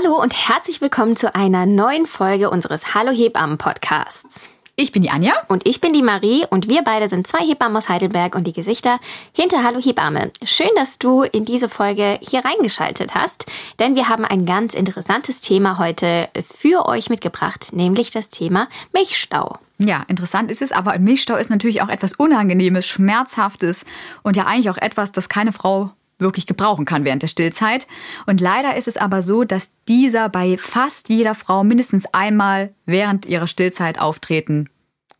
Hallo und herzlich willkommen zu einer neuen Folge unseres Hallo Hebammen Podcasts. Ich bin die Anja. Und ich bin die Marie und wir beide sind zwei Hebammen aus Heidelberg und die Gesichter hinter Hallo Hebamme. Schön, dass du in diese Folge hier reingeschaltet hast, denn wir haben ein ganz interessantes Thema heute für euch mitgebracht, nämlich das Thema Milchstau. Ja, interessant ist es, aber ein Milchstau ist natürlich auch etwas Unangenehmes, Schmerzhaftes und ja eigentlich auch etwas, das keine Frau wirklich gebrauchen kann während der Stillzeit. Und leider ist es aber so, dass dieser bei fast jeder Frau mindestens einmal während ihrer Stillzeit auftreten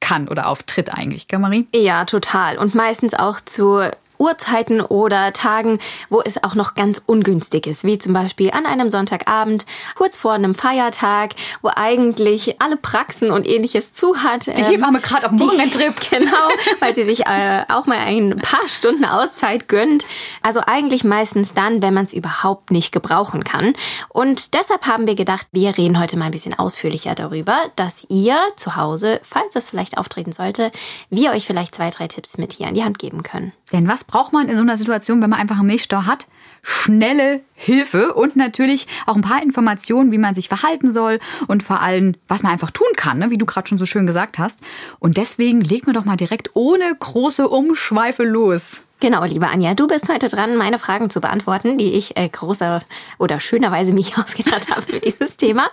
kann oder auftritt eigentlich, gell Marie? Ja, total. Und meistens auch zu Uhrzeiten oder Tagen, wo es auch noch ganz ungünstig ist, wie zum Beispiel an einem Sonntagabend, kurz vor einem Feiertag, wo eigentlich alle Praxen und ähnliches zu hat. Die Hebamme ähm, gerade auf dem Wochenendtrip. Genau, weil sie sich äh, auch mal ein paar Stunden Auszeit gönnt. Also eigentlich meistens dann, wenn man es überhaupt nicht gebrauchen kann. Und deshalb haben wir gedacht, wir reden heute mal ein bisschen ausführlicher darüber, dass ihr zu Hause, falls es vielleicht auftreten sollte, wir euch vielleicht zwei, drei Tipps mit hier an die Hand geben können. Denn was braucht man in so einer Situation, wenn man einfach einen Milchstau hat? Schnelle Hilfe und natürlich auch ein paar Informationen, wie man sich verhalten soll und vor allem, was man einfach tun kann, ne? wie du gerade schon so schön gesagt hast. Und deswegen legen wir doch mal direkt ohne große Umschweife los. Genau, liebe Anja, du bist heute dran, meine Fragen zu beantworten, die ich äh, großer oder schönerweise mich ausgedacht habe für dieses Thema.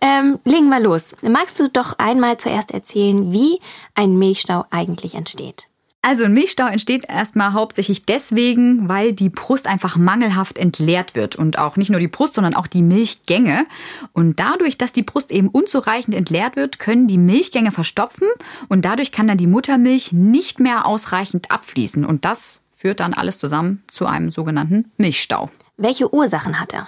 Ähm, legen wir los. Magst du doch einmal zuerst erzählen, wie ein Milchstau eigentlich entsteht? Also ein Milchstau entsteht erstmal hauptsächlich deswegen, weil die Brust einfach mangelhaft entleert wird und auch nicht nur die Brust, sondern auch die Milchgänge. Und dadurch, dass die Brust eben unzureichend entleert wird, können die Milchgänge verstopfen und dadurch kann dann die Muttermilch nicht mehr ausreichend abfließen und das führt dann alles zusammen zu einem sogenannten Milchstau. Welche Ursachen hat er?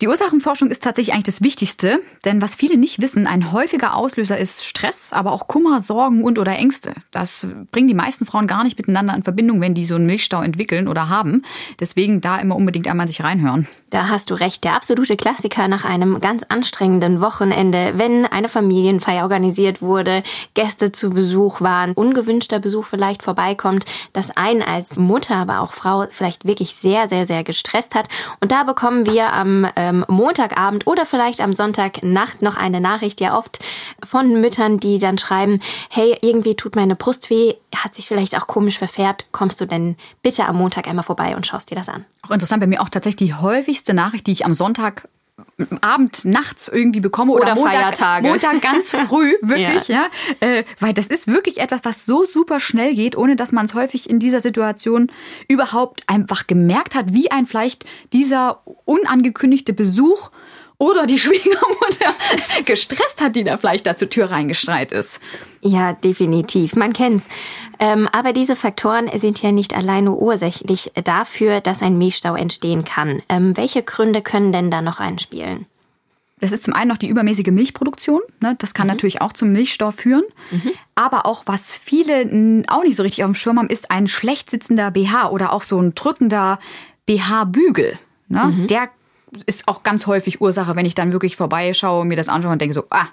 Die Ursachenforschung ist tatsächlich eigentlich das Wichtigste, denn was viele nicht wissen, ein häufiger Auslöser ist Stress, aber auch Kummer, Sorgen und oder Ängste. Das bringen die meisten Frauen gar nicht miteinander in Verbindung, wenn die so einen Milchstau entwickeln oder haben. Deswegen da immer unbedingt einmal sich reinhören. Da hast du recht, der absolute Klassiker nach einem ganz anstrengenden Wochenende, wenn eine Familienfeier organisiert wurde, Gäste zu Besuch waren, ungewünschter Besuch vielleicht vorbeikommt, das einen als Mutter, aber auch Frau vielleicht wirklich sehr, sehr, sehr gestresst hat. Und da bekommen wir am ähm, Montagabend oder vielleicht am Sonntagnacht noch eine Nachricht, ja oft von Müttern, die dann schreiben, hey, irgendwie tut meine Brust weh, hat sich vielleicht auch komisch verfärbt, kommst du denn bitte am Montag einmal vorbei und schaust dir das an? Auch interessant, bei mir auch tatsächlich die häufigste Nachricht, die ich am Sonntag Abend, nachts irgendwie bekomme oder, oder Montag, Feiertage. Montag ganz früh, wirklich, ja. ja äh, weil das ist wirklich etwas, was so super schnell geht, ohne dass man es häufig in dieser Situation überhaupt einfach gemerkt hat, wie ein vielleicht dieser unangekündigte Besuch oder die Schwiegermutter gestresst hat, die da vielleicht da zur Tür reingestreit ist. Ja, definitiv. Man kennt's. Ähm, aber diese Faktoren sind ja nicht alleine ursächlich dafür, dass ein Milchstau entstehen kann. Ähm, welche Gründe können denn da noch einspielen? Das ist zum einen noch die übermäßige Milchproduktion. Ne? Das kann mhm. natürlich auch zum Milchstau führen. Mhm. Aber auch, was viele auch nicht so richtig auf dem Schirm haben, ist ein schlecht sitzender BH oder auch so ein drückender BH-Bügel. Ne? Mhm. Der ist auch ganz häufig Ursache, wenn ich dann wirklich vorbeischaue, mir das anschaue und denke so, ah,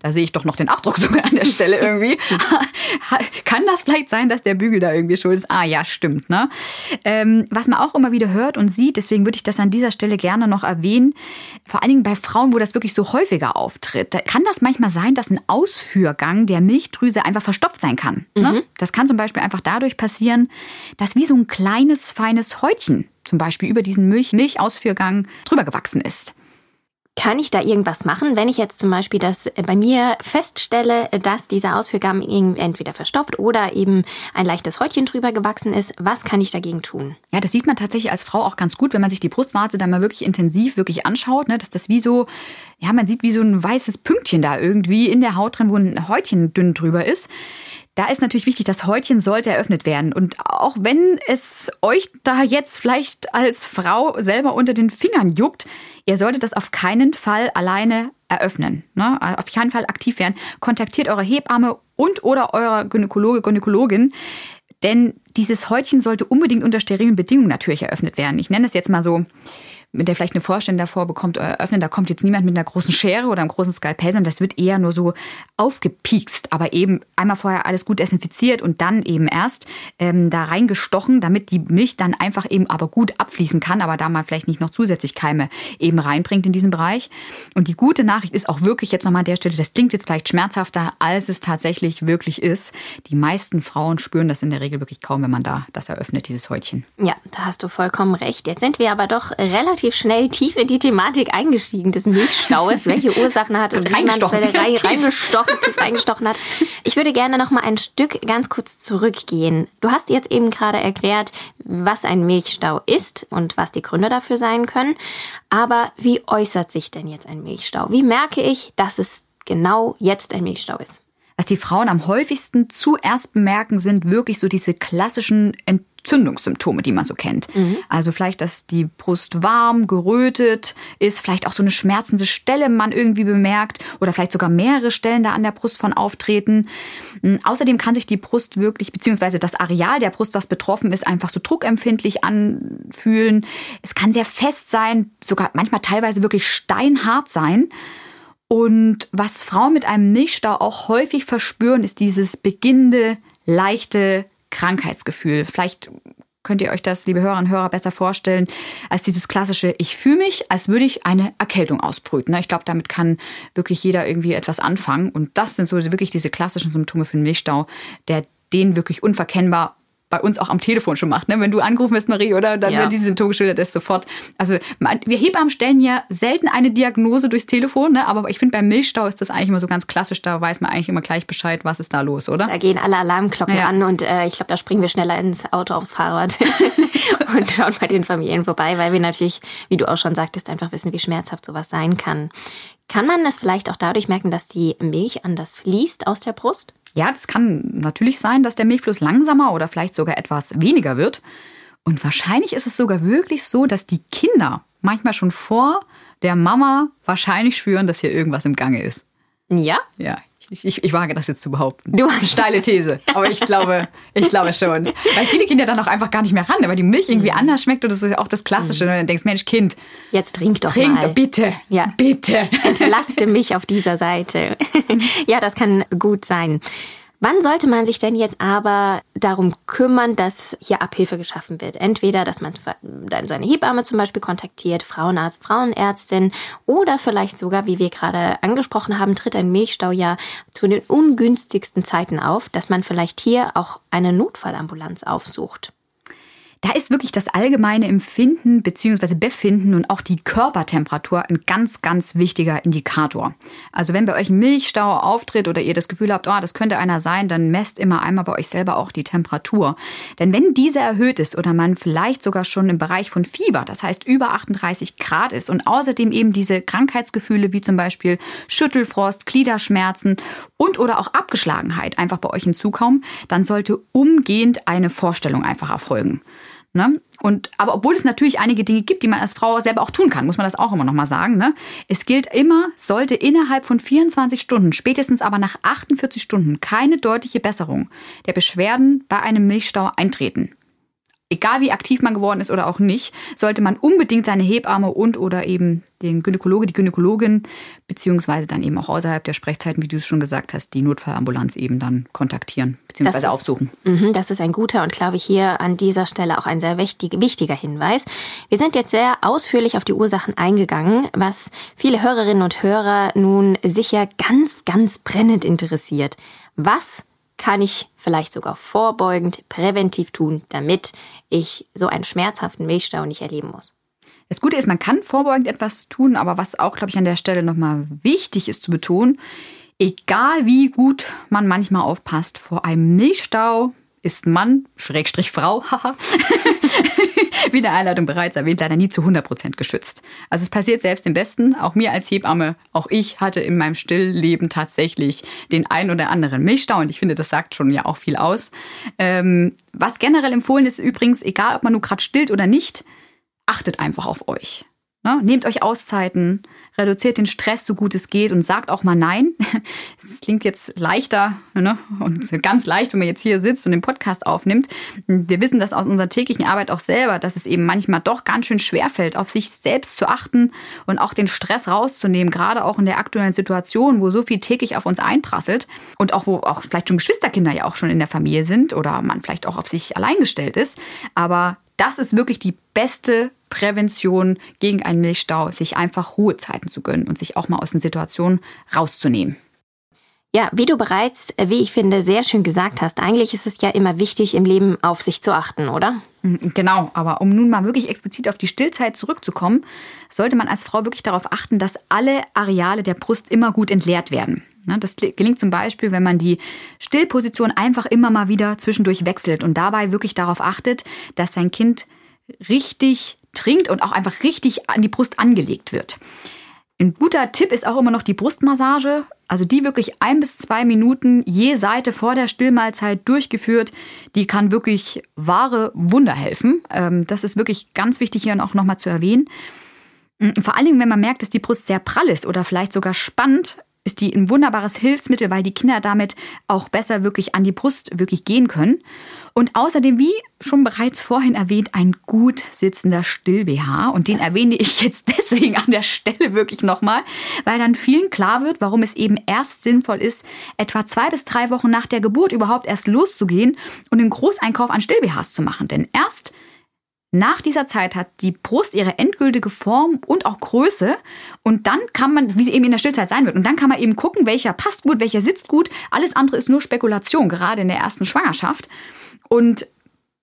da sehe ich doch noch den Abdruck sogar an der Stelle irgendwie. Kann das vielleicht sein, dass der Bügel da irgendwie schuld ist? Ah ja, stimmt. Ne? Ähm, was man auch immer wieder hört und sieht, deswegen würde ich das an dieser Stelle gerne noch erwähnen, vor allen Dingen bei Frauen, wo das wirklich so häufiger auftritt, da kann das manchmal sein, dass ein Ausführgang der Milchdrüse einfach verstopft sein kann. Ne? Mhm. Das kann zum Beispiel einfach dadurch passieren, dass wie so ein kleines, feines Häutchen zum Beispiel über diesen Milch Milchausführgang drüber gewachsen ist. Kann ich da irgendwas machen, wenn ich jetzt zum Beispiel das äh, bei mir feststelle, dass dieser Ausführgang entweder verstopft oder eben ein leichtes Häutchen drüber gewachsen ist? Was kann ich dagegen tun? Ja, das sieht man tatsächlich als Frau auch ganz gut, wenn man sich die Brustwarze dann mal wirklich intensiv wirklich anschaut, ne, dass das wie so, ja, man sieht wie so ein weißes Pünktchen da irgendwie in der Haut drin, wo ein Häutchen dünn drüber ist. Da ist natürlich wichtig, das Häutchen sollte eröffnet werden. Und auch wenn es euch da jetzt vielleicht als Frau selber unter den Fingern juckt, ihr solltet das auf keinen Fall alleine eröffnen. Ne? Auf keinen Fall aktiv werden. Kontaktiert eure Hebamme und oder eure Gynäkologe, Gynäkologin. Denn dieses Häutchen sollte unbedingt unter sterilen Bedingungen natürlich eröffnet werden. Ich nenne es jetzt mal so mit der vielleicht eine Vorstellung davor bekommt oder eröffnen, da kommt jetzt niemand mit einer großen Schere oder einem großen Skalpell, sondern das wird eher nur so aufgepiekst, aber eben einmal vorher alles gut desinfiziert und dann eben erst ähm, da reingestochen, damit die Milch dann einfach eben aber gut abfließen kann, aber da man vielleicht nicht noch zusätzlich Keime eben reinbringt in diesen Bereich. Und die gute Nachricht ist auch wirklich jetzt nochmal an der Stelle, das klingt jetzt vielleicht schmerzhafter, als es tatsächlich wirklich ist. Die meisten Frauen spüren das in der Regel wirklich kaum, wenn man da das eröffnet, dieses Häutchen. Ja, da hast du vollkommen recht. Jetzt sind wir aber doch relativ relativ schnell tief in die Thematik eingestiegen des Milchstaues, welche Ursachen hat und wie man Reihe reingestochen, tief reingestochen hat. Ich würde gerne noch mal ein Stück ganz kurz zurückgehen. Du hast jetzt eben gerade erklärt, was ein Milchstau ist und was die Gründe dafür sein können. Aber wie äußert sich denn jetzt ein Milchstau? Wie merke ich, dass es genau jetzt ein Milchstau ist? Was die Frauen am häufigsten zuerst bemerken, sind wirklich so diese klassischen Entzündungssymptome, die man so kennt. Mhm. Also vielleicht, dass die Brust warm, gerötet ist, vielleicht auch so eine schmerzende Stelle man irgendwie bemerkt oder vielleicht sogar mehrere Stellen da an der Brust von auftreten. Mhm. Außerdem kann sich die Brust wirklich, beziehungsweise das Areal der Brust, was betroffen ist, einfach so druckempfindlich anfühlen. Es kann sehr fest sein, sogar manchmal teilweise wirklich steinhart sein. Und was Frauen mit einem Milchstau auch häufig verspüren, ist dieses beginnende, leichte Krankheitsgefühl. Vielleicht könnt ihr euch das, liebe Hörerinnen und Hörer, besser vorstellen als dieses klassische, ich fühle mich, als würde ich eine Erkältung ausbrüten. Ich glaube, damit kann wirklich jeder irgendwie etwas anfangen. Und das sind so wirklich diese klassischen Symptome für einen Milchstau, der den wirklich unverkennbar bei uns auch am Telefon schon macht. Ne? Wenn du angerufen bist, Marie, oder dann ja. werden diese Symptome geschildert, ist sofort. Also wir Hebammen stellen ja selten eine Diagnose durchs Telefon, ne? aber ich finde beim Milchstau ist das eigentlich immer so ganz klassisch. Da weiß man eigentlich immer gleich Bescheid, was ist da los, oder? Da gehen alle Alarmglocken ja. an und äh, ich glaube, da springen wir schneller ins Auto aufs Fahrrad und schauen bei den Familien vorbei, weil wir natürlich, wie du auch schon sagtest, einfach wissen, wie schmerzhaft sowas sein kann. Kann man es vielleicht auch dadurch merken, dass die Milch anders fließt aus der Brust? Ja, das kann natürlich sein, dass der Milchfluss langsamer oder vielleicht sogar etwas weniger wird. Und wahrscheinlich ist es sogar wirklich so, dass die Kinder manchmal schon vor der Mama wahrscheinlich spüren, dass hier irgendwas im Gange ist. Ja? Ja, ich, ich, ich, wage das jetzt zu behaupten. Du hast steile These, aber ich glaube, ich glaube schon. Weil viele gehen ja dann auch einfach gar nicht mehr ran, weil die Milch irgendwie mhm. anders schmeckt und das ist auch das Klassische. Mhm. Und dann denkst, Mensch, Kind, jetzt trink doch trink mal. Trink bitte, ja. bitte. Entlaste mich auf dieser Seite. ja, das kann gut sein. Wann sollte man sich denn jetzt aber darum kümmern, dass hier Abhilfe geschaffen wird? Entweder, dass man seine Hebamme zum Beispiel kontaktiert, Frauenarzt, Frauenärztin oder vielleicht sogar, wie wir gerade angesprochen haben, tritt ein Milchstau ja zu den ungünstigsten Zeiten auf, dass man vielleicht hier auch eine Notfallambulanz aufsucht. Da ist wirklich das allgemeine Empfinden bzw. Befinden und auch die Körpertemperatur ein ganz, ganz wichtiger Indikator. Also wenn bei euch ein Milchstau auftritt oder ihr das Gefühl habt, oh, das könnte einer sein, dann messt immer einmal bei euch selber auch die Temperatur. Denn wenn diese erhöht ist oder man vielleicht sogar schon im Bereich von Fieber, das heißt über 38 Grad ist und außerdem eben diese Krankheitsgefühle wie zum Beispiel Schüttelfrost, Gliederschmerzen und oder auch Abgeschlagenheit einfach bei euch hinzukommen, dann sollte umgehend eine Vorstellung einfach erfolgen. Ne? Und, aber obwohl es natürlich einige Dinge gibt, die man als Frau selber auch tun kann, muss man das auch immer noch mal sagen. Ne? Es gilt immer, sollte innerhalb von 24 Stunden, spätestens aber nach 48 Stunden, keine deutliche Besserung der Beschwerden bei einem Milchstau eintreten. Egal wie aktiv man geworden ist oder auch nicht, sollte man unbedingt seine Hebamme und oder eben den Gynäkologe, die Gynäkologin, beziehungsweise dann eben auch außerhalb der Sprechzeiten, wie du es schon gesagt hast, die Notfallambulanz eben dann kontaktieren, beziehungsweise ist, aufsuchen. Mh, das ist ein guter und glaube ich hier an dieser Stelle auch ein sehr wichtig, wichtiger Hinweis. Wir sind jetzt sehr ausführlich auf die Ursachen eingegangen, was viele Hörerinnen und Hörer nun sicher ganz, ganz brennend interessiert. Was kann ich vielleicht sogar vorbeugend, präventiv tun, damit ich so einen schmerzhaften Milchstau nicht erleben muss. Das Gute ist, man kann vorbeugend etwas tun, aber was auch, glaube ich, an der Stelle nochmal wichtig ist zu betonen, egal wie gut man manchmal aufpasst, vor einem Milchstau ist Mann, Schrägstrich Frau, haha, wie in der Einleitung bereits erwähnt, leider nie zu 100% geschützt. Also es passiert selbst im Besten. Auch mir als Hebamme, auch ich hatte in meinem Stillleben tatsächlich den einen oder anderen Milchstau und ich finde, das sagt schon ja auch viel aus. Ähm, was generell empfohlen ist übrigens, egal ob man nur gerade stillt oder nicht, achtet einfach auf euch. Ne? Nehmt euch Auszeiten, reduziert den Stress so gut es geht und sagt auch mal Nein. Es klingt jetzt leichter ne? und ganz leicht, wenn man jetzt hier sitzt und den Podcast aufnimmt. Wir wissen das aus unserer täglichen Arbeit auch selber, dass es eben manchmal doch ganz schön schwer fällt, auf sich selbst zu achten und auch den Stress rauszunehmen, gerade auch in der aktuellen Situation, wo so viel täglich auf uns einprasselt und auch wo auch vielleicht schon Geschwisterkinder ja auch schon in der Familie sind oder man vielleicht auch auf sich allein gestellt ist. Aber das ist wirklich die beste Prävention gegen einen Milchstau, sich einfach Ruhezeiten zu gönnen und sich auch mal aus den Situationen rauszunehmen. Ja, wie du bereits, äh, wie ich finde, sehr schön gesagt hast, eigentlich ist es ja immer wichtig, im Leben auf sich zu achten, oder? Mhm, genau, aber um nun mal wirklich explizit auf die Stillzeit zurückzukommen, sollte man als Frau wirklich darauf achten, dass alle Areale der Brust immer gut entleert werden. Das gelingt zum Beispiel, wenn man die Stillposition einfach immer mal wieder zwischendurch wechselt und dabei wirklich darauf achtet, dass sein Kind richtig trinkt und auch einfach richtig an die Brust angelegt wird. Ein guter Tipp ist auch immer noch die Brustmassage. Also die wirklich ein bis zwei Minuten je Seite vor der Stillmahlzeit durchgeführt. Die kann wirklich wahre Wunder helfen. Ähm, das ist wirklich ganz wichtig hier auch nochmal zu erwähnen. Vor allen Dingen, wenn man merkt, dass die Brust sehr prall ist oder vielleicht sogar spannt, ist die ein wunderbares Hilfsmittel, weil die Kinder damit auch besser wirklich an die Brust wirklich gehen können. Und außerdem, wie schon bereits vorhin erwähnt, ein gut sitzender Still-BH. Und den erwähne ich jetzt deswegen an der Stelle wirklich nochmal, weil dann vielen klar wird, warum es eben erst sinnvoll ist, etwa zwei bis drei Wochen nach der Geburt überhaupt erst loszugehen und einen Großeinkauf an Still-BHs zu machen. Denn erst nach dieser Zeit hat die Brust ihre endgültige Form und auch Größe. Und dann kann man, wie sie eben in der Stillzeit sein wird, und dann kann man eben gucken, welcher passt gut, welcher sitzt gut. Alles andere ist nur Spekulation, gerade in der ersten Schwangerschaft. Und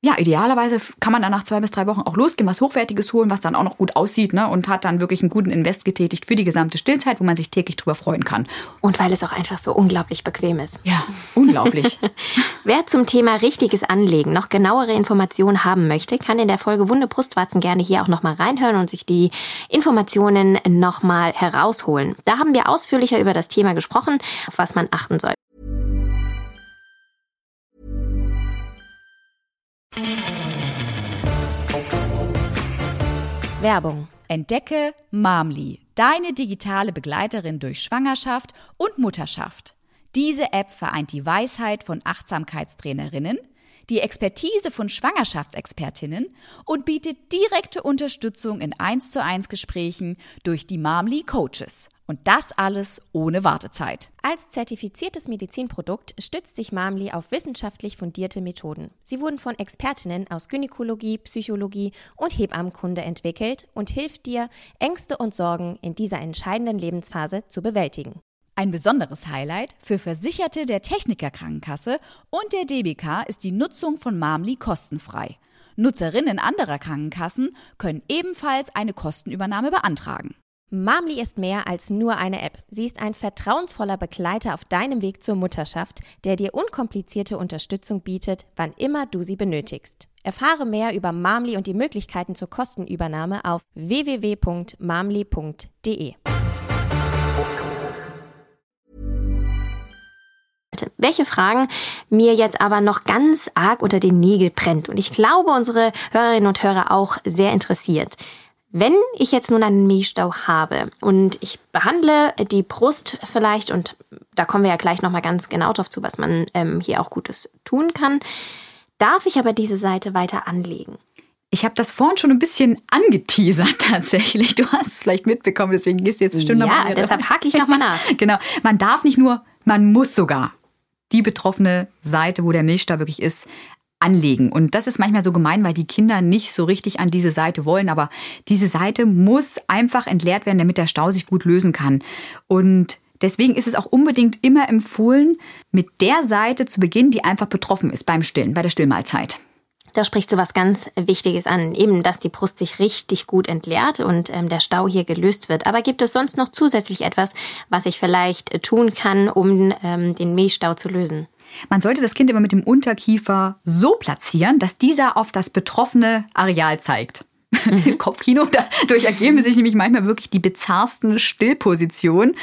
ja, idealerweise kann man dann nach zwei bis drei Wochen auch losgehen, was Hochwertiges holen, was dann auch noch gut aussieht ne? und hat dann wirklich einen guten Invest getätigt für die gesamte Stillzeit, wo man sich täglich drüber freuen kann. Und weil es auch einfach so unglaublich bequem ist. Ja, unglaublich. Wer zum Thema richtiges Anlegen noch genauere Informationen haben möchte, kann in der Folge Wunde Brustwarzen gerne hier auch nochmal reinhören und sich die Informationen nochmal herausholen. Da haben wir ausführlicher über das Thema gesprochen, auf was man achten soll. Werbung. Entdecke Mamli, deine digitale Begleiterin durch Schwangerschaft und Mutterschaft. Diese App vereint die Weisheit von Achtsamkeitstrainerinnen, die Expertise von Schwangerschaftsexpertinnen und bietet direkte Unterstützung in 1 zu 1 Gesprächen durch die Mamli Coaches. Und das alles ohne Wartezeit. Als zertifiziertes Medizinprodukt stützt sich Mamli auf wissenschaftlich fundierte Methoden. Sie wurden von Expertinnen aus Gynäkologie, Psychologie und Hebammenkunde entwickelt und hilft dir, Ängste und Sorgen in dieser entscheidenden Lebensphase zu bewältigen. Ein besonderes Highlight für Versicherte der Techniker Krankenkasse und der DBK ist die Nutzung von Mamli kostenfrei. Nutzerinnen anderer Krankenkassen können ebenfalls eine Kostenübernahme beantragen. Mamli ist mehr als nur eine App. Sie ist ein vertrauensvoller Begleiter auf deinem Weg zur Mutterschaft, der dir unkomplizierte Unterstützung bietet, wann immer du sie benötigst. Erfahre mehr über Mamli und die Möglichkeiten zur Kostenübernahme auf www.mamli.de. Welche Fragen mir jetzt aber noch ganz arg unter den Nägel brennt und ich glaube unsere Hörerinnen und Hörer auch sehr interessiert. Wenn ich jetzt nun einen Milchstau habe und ich behandle die Brust vielleicht, und da kommen wir ja gleich nochmal ganz genau drauf zu, was man ähm, hier auch Gutes tun kann, darf ich aber diese Seite weiter anlegen. Ich habe das vorhin schon ein bisschen angeteasert tatsächlich. Du hast es vielleicht mitbekommen, deswegen gehst du jetzt bestimmt ja, nochmal. Ja, deshalb hacke ich nochmal nach. genau. Man darf nicht nur, man muss sogar die betroffene Seite, wo der Milchstau wirklich ist, anlegen. Und das ist manchmal so gemein, weil die Kinder nicht so richtig an diese Seite wollen. Aber diese Seite muss einfach entleert werden, damit der Stau sich gut lösen kann. Und Deswegen ist es auch unbedingt immer empfohlen, mit der Seite zu beginnen, die einfach betroffen ist beim Stillen, bei der Stillmahlzeit. Da sprichst du was ganz Wichtiges an, eben, dass die Brust sich richtig gut entleert und ähm, der Stau hier gelöst wird. Aber gibt es sonst noch zusätzlich etwas, was ich vielleicht äh, tun kann, um ähm, den Milchstau zu lösen? Man sollte das Kind immer mit dem Unterkiefer so platzieren, dass dieser auf das betroffene Areal zeigt. Mhm. Kopfkino. Dadurch ergeben sich nämlich manchmal wirklich die bizarrsten Stillpositionen.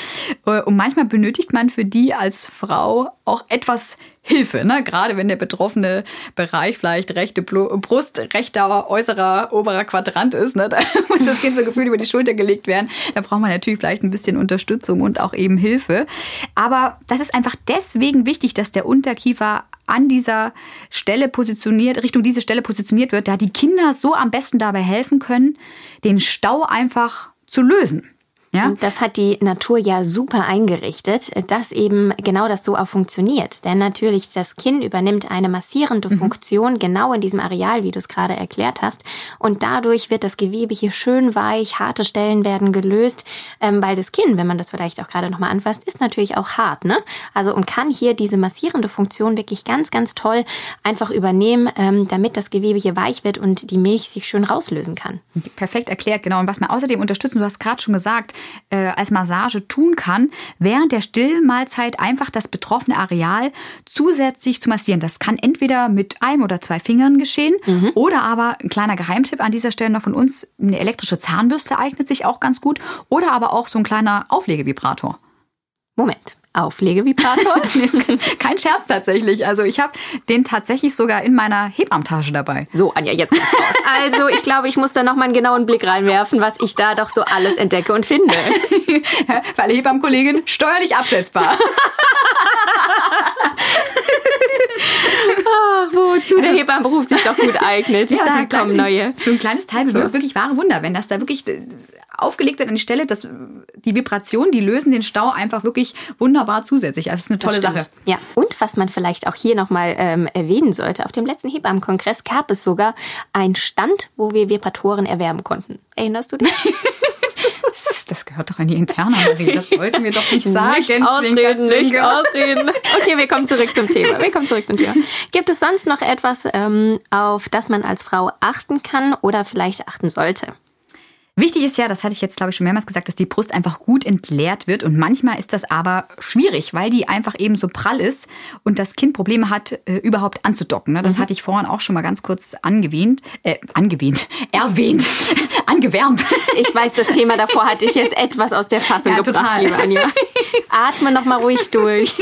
Äh, und manchmal benötigt man für die als Frau auch etwas Hilfe, ne? gerade wenn der betroffene Bereich vielleicht rechte Brust, rechter äußerer oberer Quadrant ist. Ne? Da muss das Kind so gefühlt über die Schulter gelegt werden. Da braucht man natürlich vielleicht ein bisschen Unterstützung und auch eben Hilfe. Aber das ist einfach deswegen wichtig, dass der Unterkiefer an dieser Stelle positioniert, Richtung diese Stelle positioniert wird, da die Kinder so am besten dabei helfen können, den Stau einfach zu lösen. Ja? Und das hat die Natur ja super eingerichtet, dass eben genau das so auch funktioniert. Denn natürlich, das Kinn übernimmt eine massierende mhm. Funktion genau in diesem Areal, wie du es gerade erklärt hast. Und dadurch wird das Gewebe hier schön weich, harte Stellen werden gelöst, ähm, weil das Kinn, wenn man das vielleicht auch gerade nochmal anfasst, ist natürlich auch hart. Ne? Also und kann hier diese massierende Funktion wirklich ganz, ganz toll einfach übernehmen, ähm, damit das Gewebe hier weich wird und die Milch sich schön rauslösen kann. Perfekt erklärt, genau. Und was wir außerdem unterstützen, du hast gerade schon gesagt, äh, als Massage tun kann, während der Stillmahlzeit einfach das betroffene Areal zusätzlich zu massieren. Das kann entweder mit einem oder zwei Fingern geschehen mhm. oder aber ein kleiner Geheimtipp an dieser Stelle noch von uns, eine elektrische Zahnbürste eignet sich auch ganz gut oder aber auch so ein kleiner Auflegevibrator. Moment, Auflegevibrator? Kein Scherz tatsächlich. Also ich habe den tatsächlich sogar in meiner Hebammentasche dabei. So, Anja, jetzt kommt's raus. Also ich glaube, ich muss da noch mal einen genauen Blick reinwerfen, was ich da doch so alles entdecke und finde. Weil Hebammenkollegin steuerlich absetzbar. Ach, wozu der Hebammenberuf sich doch gut eignet. Ja, da so kommen neue. So ein kleines Teil bewirkt wirklich wahre Wunder, wenn das da wirklich aufgelegt wird an die Stelle, dass die Vibrationen, die lösen den Stau einfach wirklich wunderbar zusätzlich. Also das ist eine tolle Sache. Ja, und was man vielleicht auch hier nochmal ähm, erwähnen sollte, auf dem letzten Hebammenkongress gab es sogar einen Stand, wo wir Vibratoren erwerben konnten. Erinnerst du dich? das gehört doch an die interne Marie. Das wollten wir doch nicht sagen. Nicht ausreden, nicht ausreden. Okay, wir kommen zurück zum Thema. Wir kommen zurück zum Thema. Gibt es sonst noch etwas, ähm, auf das man als Frau achten kann oder vielleicht achten sollte? Wichtig ist ja, das hatte ich jetzt, glaube ich, schon mehrmals gesagt, dass die Brust einfach gut entleert wird. Und manchmal ist das aber schwierig, weil die einfach eben so prall ist und das Kind Probleme hat, äh, überhaupt anzudocken. Ne? Das mhm. hatte ich vorhin auch schon mal ganz kurz angewähnt, äh, angewähnt, erwähnt, angewärmt. Ich weiß, das Thema davor hatte ich jetzt etwas aus der Fassung ja, gebracht, total. liebe Anja. Atme noch mal ruhig durch.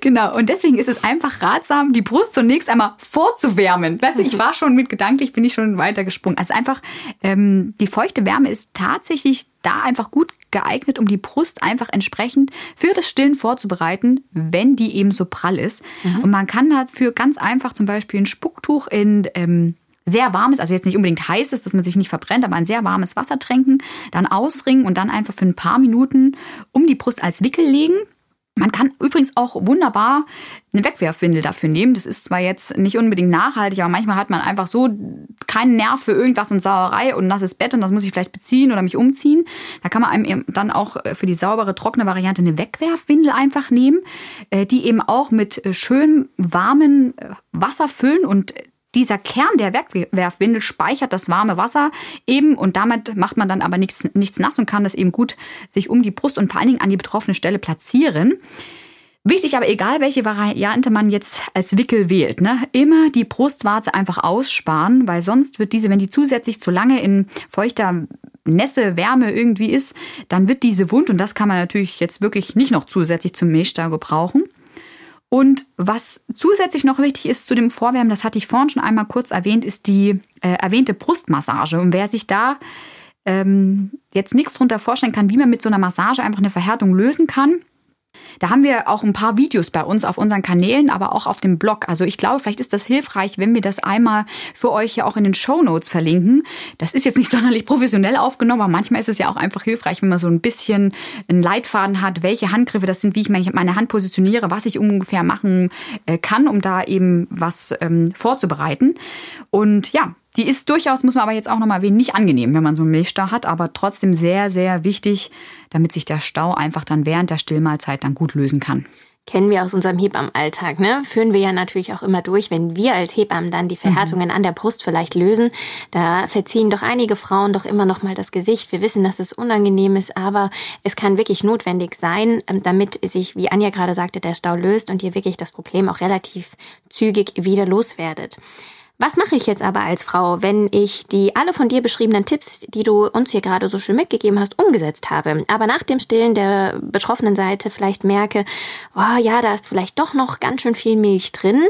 Genau, und deswegen ist es einfach ratsam, die Brust zunächst einmal vorzuwärmen. Weißt du, ich war schon mit gedanklich, bin ich schon weiter gesprungen. Also einfach, ähm, die feuchte Wärme ist tatsächlich da einfach gut geeignet, um die Brust einfach entsprechend für das Stillen vorzubereiten, wenn die eben so prall ist. Mhm. Und man kann dafür ganz einfach zum Beispiel ein Spucktuch in ähm, sehr warmes, also jetzt nicht unbedingt heißes, dass man sich nicht verbrennt, aber ein sehr warmes Wasser tränken, dann ausringen und dann einfach für ein paar Minuten um die Brust als Wickel legen. Man kann übrigens auch wunderbar eine Wegwerfwindel dafür nehmen. Das ist zwar jetzt nicht unbedingt nachhaltig, aber manchmal hat man einfach so keinen Nerv für irgendwas und Sauerei und nasses Bett und das muss ich vielleicht beziehen oder mich umziehen. Da kann man einem dann auch äh, für die saubere, trockene Variante eine Wegwerfwindel einfach nehmen, äh, die eben auch mit äh, schönem, warmen Wasser füllen und dieser Kern der Wegwerfwindel speichert das warme Wasser eben und damit macht man dann aber nichts, nichts nass und kann das eben gut sich um die Brust und vor allen Dingen an die betroffene Stelle platzieren. Wichtig aber, egal welche Variante man jetzt als Wickel wählt, ne, immer die Brustwarze einfach aussparen, weil sonst wird diese, wenn die zusätzlich zu lange in feuchter Nässe, Wärme irgendwie ist, dann wird diese wund und das kann man natürlich jetzt wirklich nicht noch zusätzlich zum Milchstau gebrauchen. Und was zusätzlich noch wichtig ist zu dem Vorwärmen, das hatte ich vorhin schon einmal kurz erwähnt, ist die äh, erwähnte Brustmassage. Und wer sich da ähm, jetzt nichts drunter vorstellen kann, wie man mit so einer Massage einfach eine Verhärtung lösen kann, Da haben wir auch ein paar Videos bei uns auf unseren Kanälen, aber auch auf dem Blog. Also ich glaube, vielleicht ist das hilfreich, wenn wir das einmal für euch ja auch in den Show Notes verlinken. Das ist jetzt nicht sonderlich professionell aufgenommen, aber manchmal ist es ja auch einfach hilfreich, wenn man so ein bisschen einen Leitfaden hat, welche Handgriffe das sind, wie ich meine Hand positioniere, was ich ungefähr machen äh, kann, um da eben was ähm, vorzubereiten. Und ja, die ist durchaus, muss man aber jetzt auch nochmal erwähnen, nicht angenehm, wenn man so einen Milchstau hat, aber trotzdem sehr, sehr wichtig, damit sich der Stau einfach dann während der Stillmahlzeit dann gut lösen kann kennen wir aus unserem Hebammenalltag, ne? Führen wir ja natürlich auch immer durch, wenn wir als Hebammen dann die Verhärtungen mhm. an der Brust vielleicht lösen. Da verziehen doch einige Frauen doch immer noch mal das Gesicht. Wir wissen, dass es unangenehm ist, aber es kann wirklich notwendig sein, ähm, damit sich, wie Anja gerade sagte, der Stau löst und ihr wirklich das Problem auch relativ zügig wieder loswerdet. Was mache ich jetzt aber als Frau, wenn ich die alle von dir beschriebenen Tipps, die du uns hier gerade so schön mitgegeben hast, umgesetzt habe, aber nach dem Stillen der betroffenen Seite vielleicht merke, oh ja, da ist vielleicht doch noch ganz schön viel Milch drin,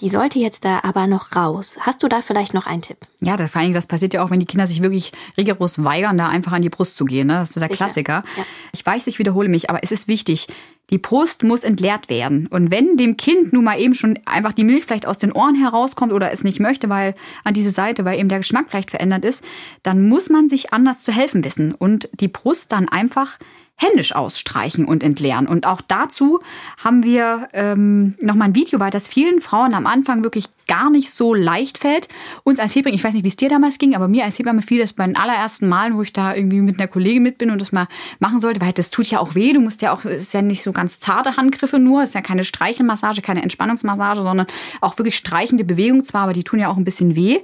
die sollte jetzt da aber noch raus. Hast du da vielleicht noch einen Tipp? Ja, das, vor allem, das passiert ja auch, wenn die Kinder sich wirklich rigoros weigern, da einfach an die Brust zu gehen. Ne? Das ist so der Sicher. Klassiker. Ja. Ich weiß, ich wiederhole mich, aber es ist wichtig, die Brust muss entleert werden. Und wenn dem Kind nun mal eben schon einfach die Milch vielleicht aus den Ohren herauskommt oder es nicht möchte, weil an diese Seite, weil eben der Geschmack vielleicht verändert ist, dann muss man sich anders zu helfen wissen und die Brust dann einfach händisch ausstreichen und entleeren. Und auch dazu haben wir ähm, nochmal ein Video, weil das vielen Frauen am Anfang wirklich gar nicht so leicht fällt. Uns als Hebamme, ich weiß nicht, wie es dir damals ging, aber mir als Hebamme fiel das bei den allerersten Malen, wo ich da irgendwie mit einer Kollegin mit bin und das mal machen sollte, weil das tut ja auch weh. Du musst ja auch, es ist ja nicht so ganz zarte Handgriffe nur, es ist ja keine Streichelmassage, keine Entspannungsmassage, sondern auch wirklich streichende Bewegungen zwar, aber die tun ja auch ein bisschen weh.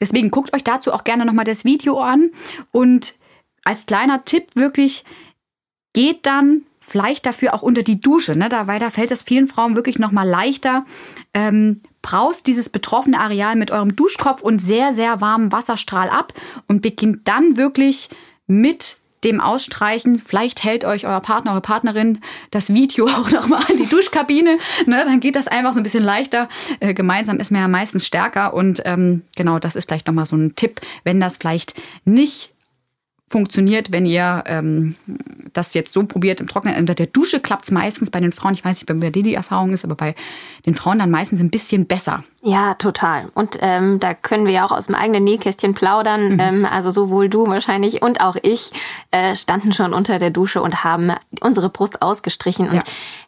Deswegen guckt euch dazu auch gerne nochmal das Video an und als kleiner Tipp wirklich, geht dann vielleicht dafür auch unter die Dusche, ne? da, weil da fällt es vielen Frauen wirklich nochmal leichter. Ähm, braust dieses betroffene Areal mit eurem Duschkopf und sehr, sehr warmem Wasserstrahl ab und beginnt dann wirklich mit dem Ausstreichen. Vielleicht hält euch euer Partner, eure Partnerin das Video auch nochmal an die Duschkabine. Ne? Dann geht das einfach so ein bisschen leichter. Äh, gemeinsam ist man ja meistens stärker. Und ähm, genau, das ist vielleicht nochmal so ein Tipp, wenn das vielleicht nicht funktioniert, wenn ihr ähm, das jetzt so probiert im Trockenen. Unter der Dusche klappt es meistens bei den Frauen, ich weiß nicht, bei dir die Erfahrung ist, aber bei den Frauen dann meistens ein bisschen besser. Ja, total. Und ähm, da können wir ja auch aus dem eigenen Nähkästchen plaudern. Mhm. Ähm, also sowohl du wahrscheinlich und auch ich äh, standen schon unter der Dusche und haben unsere Brust ausgestrichen. Und ja,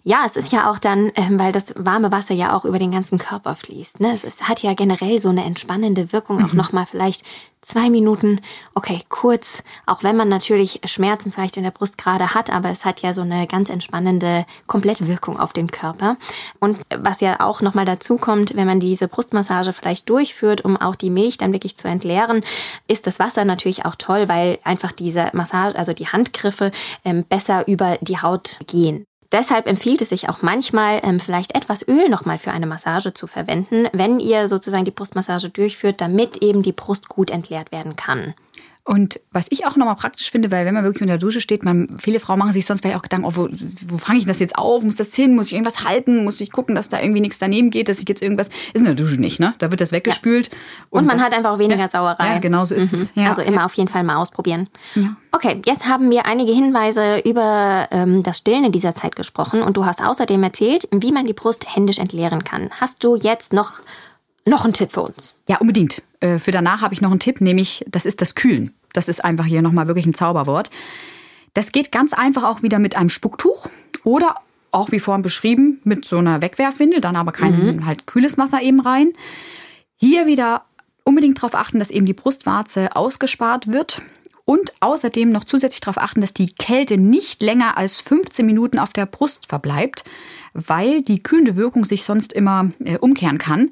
ja es ist ja auch dann, ähm, weil das warme Wasser ja auch über den ganzen Körper fließt. Ne? Es ist, hat ja generell so eine entspannende Wirkung, mhm. auch nochmal vielleicht zwei Minuten, okay, kurz, auch wenn man natürlich Schmerzen vielleicht in der Brust gerade hat, aber es hat ja so eine ganz entspannende Komplettwirkung auf den Körper. Und was ja auch nochmal dazu kommt, wenn man diese Brustmassage vielleicht durchführt, um auch die Milch dann wirklich zu entleeren, ist das Wasser natürlich auch toll, weil einfach diese Massage, also die Handgriffe ähm, besser über die Haut gehen. Deshalb empfiehlt es sich auch manchmal, ähm, vielleicht etwas Öl nochmal für eine Massage zu verwenden, wenn ihr sozusagen die Brustmassage durchführt, damit eben die Brust gut entleert werden kann. Und was ich auch nochmal praktisch finde, weil wenn man wirklich unter der Dusche steht, man, viele Frauen machen sich sonst vielleicht auch Gedanken, oh, wo, wo fange ich das jetzt auf? Muss das hin? Muss ich irgendwas halten? Muss ich gucken, dass da irgendwie nichts daneben geht, dass ich jetzt irgendwas. Ist in der Dusche nicht, ne? Da wird das weggespült. Ja. Und, und, man hat einfach auch weniger ja, Sauerei. Ja, genau so ist mhm. es. Ja, also immer auf jeden Fall mal ausprobieren. Okay, jetzt haben wir einige Hinweise über ähm, das Stillen in dieser Zeit gesprochen und du hast außerdem erzählt, wie man die Brust händisch entleeren kann. Hast du jetzt noch noch einen Tipp für uns? Ja, unbedingt. Äh, für danach habe ich noch einen Tipp, nämlich das ist das Kühlen. Das ist einfach hier nochmal wirklich ein Zauberwort. Das geht ganz einfach auch wieder mit einem Spucktuch oder auch wie vorhin beschrieben mit so einer Wegwerfwindel, dann aber kein mhm. halt kühles Wasser eben rein. Hier wieder unbedingt darauf achten, dass eben die Brustwarze ausgespart wird und außerdem noch zusätzlich darauf achten, dass die Kälte nicht länger als 15 Minuten auf der Brust verbleibt, weil die kühlende Wirkung sich sonst immer äh, umkehren kann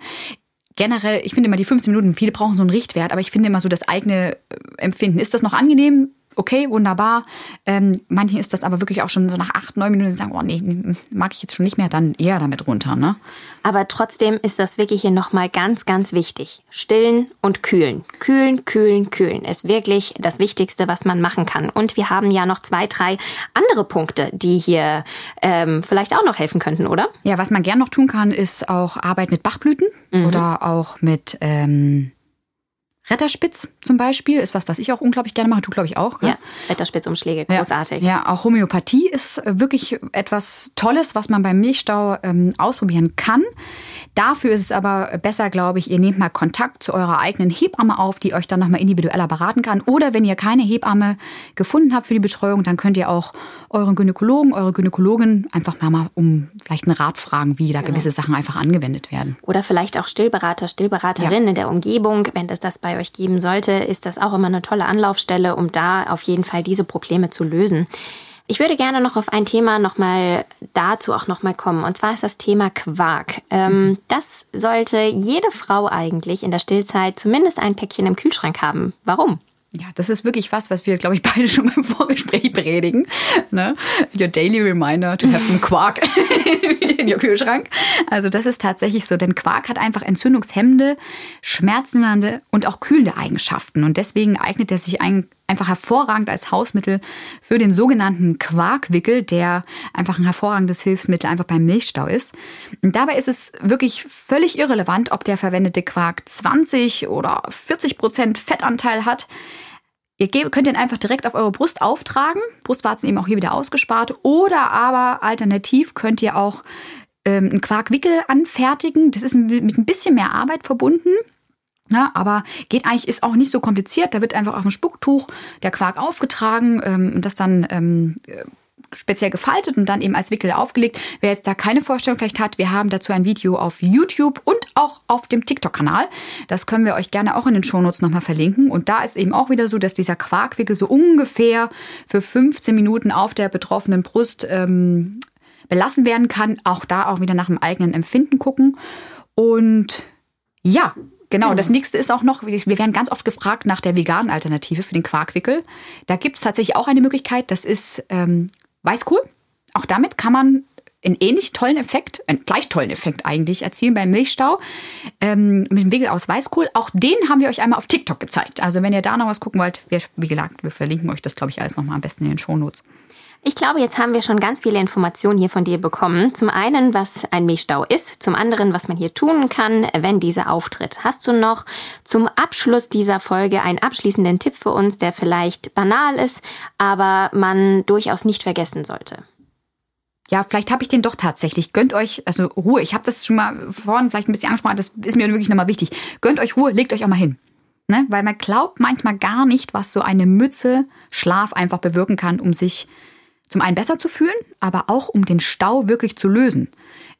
generell, ich finde immer die 15 Minuten, viele brauchen so einen Richtwert, aber ich finde immer so das eigene äh, Empfinden. Ist das noch angenehm? Okay, wunderbar. Ähm, manchen ist das aber wirklich auch schon so nach acht, neun Minuten sagen, oh nee, mag ich jetzt schon nicht mehr, dann eher damit runter. Ne? Aber trotzdem ist das wirklich hier nochmal ganz, ganz wichtig. Stillen und kühlen. Kühlen, kühlen, kühlen ist wirklich das Wichtigste, was man machen kann. Und wir haben ja noch zwei, drei andere Punkte, die hier ähm, vielleicht auch noch helfen könnten, oder? Ja, was man gern noch tun kann, ist auch Arbeit mit Bachblüten mhm. oder auch mit ähm, Retterspitz zum Beispiel ist was, was ich auch unglaublich gerne mache. Du, glaube ich, auch. Ja, Retterspitzumschläge, großartig. Ja, ja, auch Homöopathie ist wirklich etwas Tolles, was man beim Milchstau ähm, ausprobieren kann. Dafür ist es aber besser, glaube ich, ihr nehmt mal Kontakt zu eurer eigenen Hebamme auf, die euch dann nochmal individueller beraten kann. Oder wenn ihr keine Hebamme gefunden habt für die Betreuung, dann könnt ihr auch euren Gynäkologen, eure Gynäkologin einfach mal um vielleicht einen Rat fragen, wie da genau. gewisse Sachen einfach angewendet werden. Oder vielleicht auch Stillberater, Stillberaterin ja. in der Umgebung. Wenn es das bei euch geben sollte, ist das auch immer eine tolle Anlaufstelle, um da auf jeden Fall diese Probleme zu lösen. Ich würde gerne noch auf ein Thema nochmal dazu auch nochmal kommen. Und zwar ist das Thema Quark. Ähm, das sollte jede Frau eigentlich in der Stillzeit zumindest ein Päckchen im Kühlschrank haben. Warum? Ja, das ist wirklich was, was wir, glaube ich, beide schon beim Vorgespräch predigen. Ne? Your daily reminder to have some Quark in your Kühlschrank. Also das ist tatsächlich so, denn Quark hat einfach entzündungshemmende, schmerzende und auch kühlende Eigenschaften. Und deswegen eignet er sich ein, einfach hervorragend als Hausmittel für den sogenannten Quarkwickel, der einfach ein hervorragendes Hilfsmittel einfach beim Milchstau ist. Und dabei ist es wirklich völlig irrelevant, ob der verwendete Quark 20 oder 40 Prozent Fettanteil hat. Ihr könnt den einfach direkt auf eure Brust auftragen. Brustwarzen eben auch hier wieder ausgespart. Oder aber alternativ könnt ihr auch ähm, einen Quarkwickel anfertigen. Das ist mit ein bisschen mehr Arbeit verbunden. Ja, aber geht eigentlich, ist auch nicht so kompliziert. Da wird einfach auf dem Spucktuch der Quark aufgetragen ähm, und das dann ähm, speziell gefaltet und dann eben als Wickel aufgelegt. Wer jetzt da keine Vorstellung vielleicht hat, wir haben dazu ein Video auf YouTube und auch auf dem TikTok-Kanal. Das können wir euch gerne auch in den Shownotes nochmal verlinken. Und da ist eben auch wieder so, dass dieser Quarkwickel so ungefähr für 15 Minuten auf der betroffenen Brust ähm, belassen werden kann. Auch da auch wieder nach dem eigenen Empfinden gucken. Und ja, Genau, das nächste ist auch noch, wir werden ganz oft gefragt nach der veganen Alternative für den Quarkwickel. Da gibt es tatsächlich auch eine Möglichkeit, das ist ähm, Weißkohl. Auch damit kann man einen ähnlich tollen Effekt, einen gleich tollen Effekt eigentlich erzielen beim Milchstau ähm, mit dem Wickel aus Weißkohl. Auch den haben wir euch einmal auf TikTok gezeigt. Also wenn ihr da noch was gucken wollt, wir, wie gesagt, wir verlinken euch das, glaube ich, alles nochmal am besten in den Shownotes. Ich glaube, jetzt haben wir schon ganz viele Informationen hier von dir bekommen. Zum einen, was ein Milchstau ist, zum anderen, was man hier tun kann, wenn dieser auftritt. Hast du noch zum Abschluss dieser Folge einen abschließenden Tipp für uns, der vielleicht banal ist, aber man durchaus nicht vergessen sollte? Ja, vielleicht habe ich den doch tatsächlich. Gönnt euch, also Ruhe. Ich habe das schon mal vorhin vielleicht ein bisschen angesprochen, das ist mir wirklich nochmal wichtig. Gönnt euch Ruhe, legt euch auch mal hin. Ne? Weil man glaubt manchmal gar nicht, was so eine Mütze Schlaf einfach bewirken kann, um sich zum einen besser zu fühlen, aber auch um den Stau wirklich zu lösen.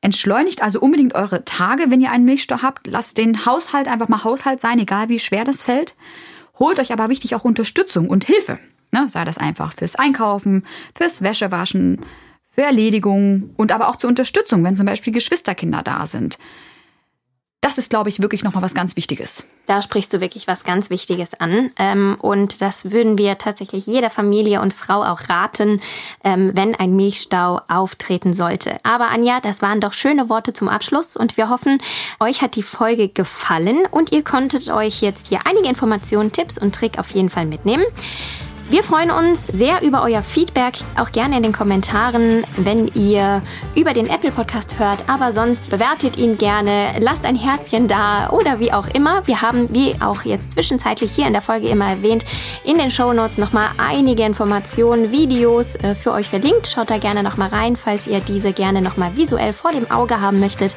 Entschleunigt also unbedingt eure Tage, wenn ihr einen Milchstau habt. Lasst den Haushalt einfach mal Haushalt sein, egal wie schwer das fällt. Holt euch aber wichtig auch Unterstützung und Hilfe. Ne, sei das einfach fürs Einkaufen, fürs Wäschewaschen, für Erledigungen und aber auch zur Unterstützung, wenn zum Beispiel Geschwisterkinder da sind. Das ist, glaube ich, wirklich nochmal was ganz Wichtiges. Da sprichst du wirklich was ganz Wichtiges an. Ähm, und das würden wir tatsächlich jeder Familie und Frau auch raten, ähm, wenn ein Milchstau auftreten sollte. Aber Anja, das waren doch schöne Worte zum Abschluss und wir hoffen, euch hat die Folge gefallen und ihr konntet euch jetzt hier einige Informationen, Tipps und Trick auf jeden Fall mitnehmen. Wir freuen uns sehr über euer Feedback, auch gerne in den Kommentaren, wenn ihr über den Apple Podcast hört, aber sonst bewertet ihn gerne, lasst ein Herzchen da oder wie auch immer. Wir haben, wie auch jetzt zwischenzeitlich hier in der Folge immer erwähnt, in den Show Notes nochmal einige Informationen, Videos äh, für euch verlinkt. Schaut da gerne nochmal rein, falls ihr diese gerne nochmal visuell vor dem Auge haben möchtet.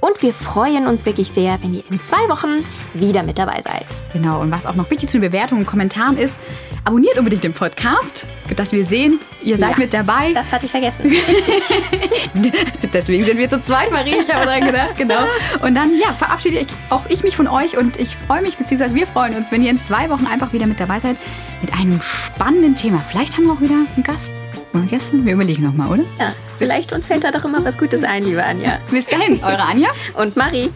Und wir freuen uns wirklich sehr, wenn ihr in zwei Wochen wieder mit dabei seid. Genau, und was auch noch wichtig zu den Bewertungen und Kommentaren ist, abonniert unbedingt unbedingt den Podcast, dass wir sehen, ihr seid ja, mit dabei. Das hatte ich vergessen. Deswegen sind wir zu zweit, Marie. Ich habe dran gedacht, genau. Und dann, ja, verabschiede ich auch ich mich von euch und ich freue mich, beziehungsweise wir freuen uns, wenn ihr in zwei Wochen einfach wieder mit dabei seid mit einem spannenden Thema. Vielleicht haben wir auch wieder einen Gast. Gäste? Wir überlegen nochmal, oder? Ja, vielleicht uns fällt da doch immer was Gutes ein, liebe Anja. Bis dahin, eure Anja und Marie.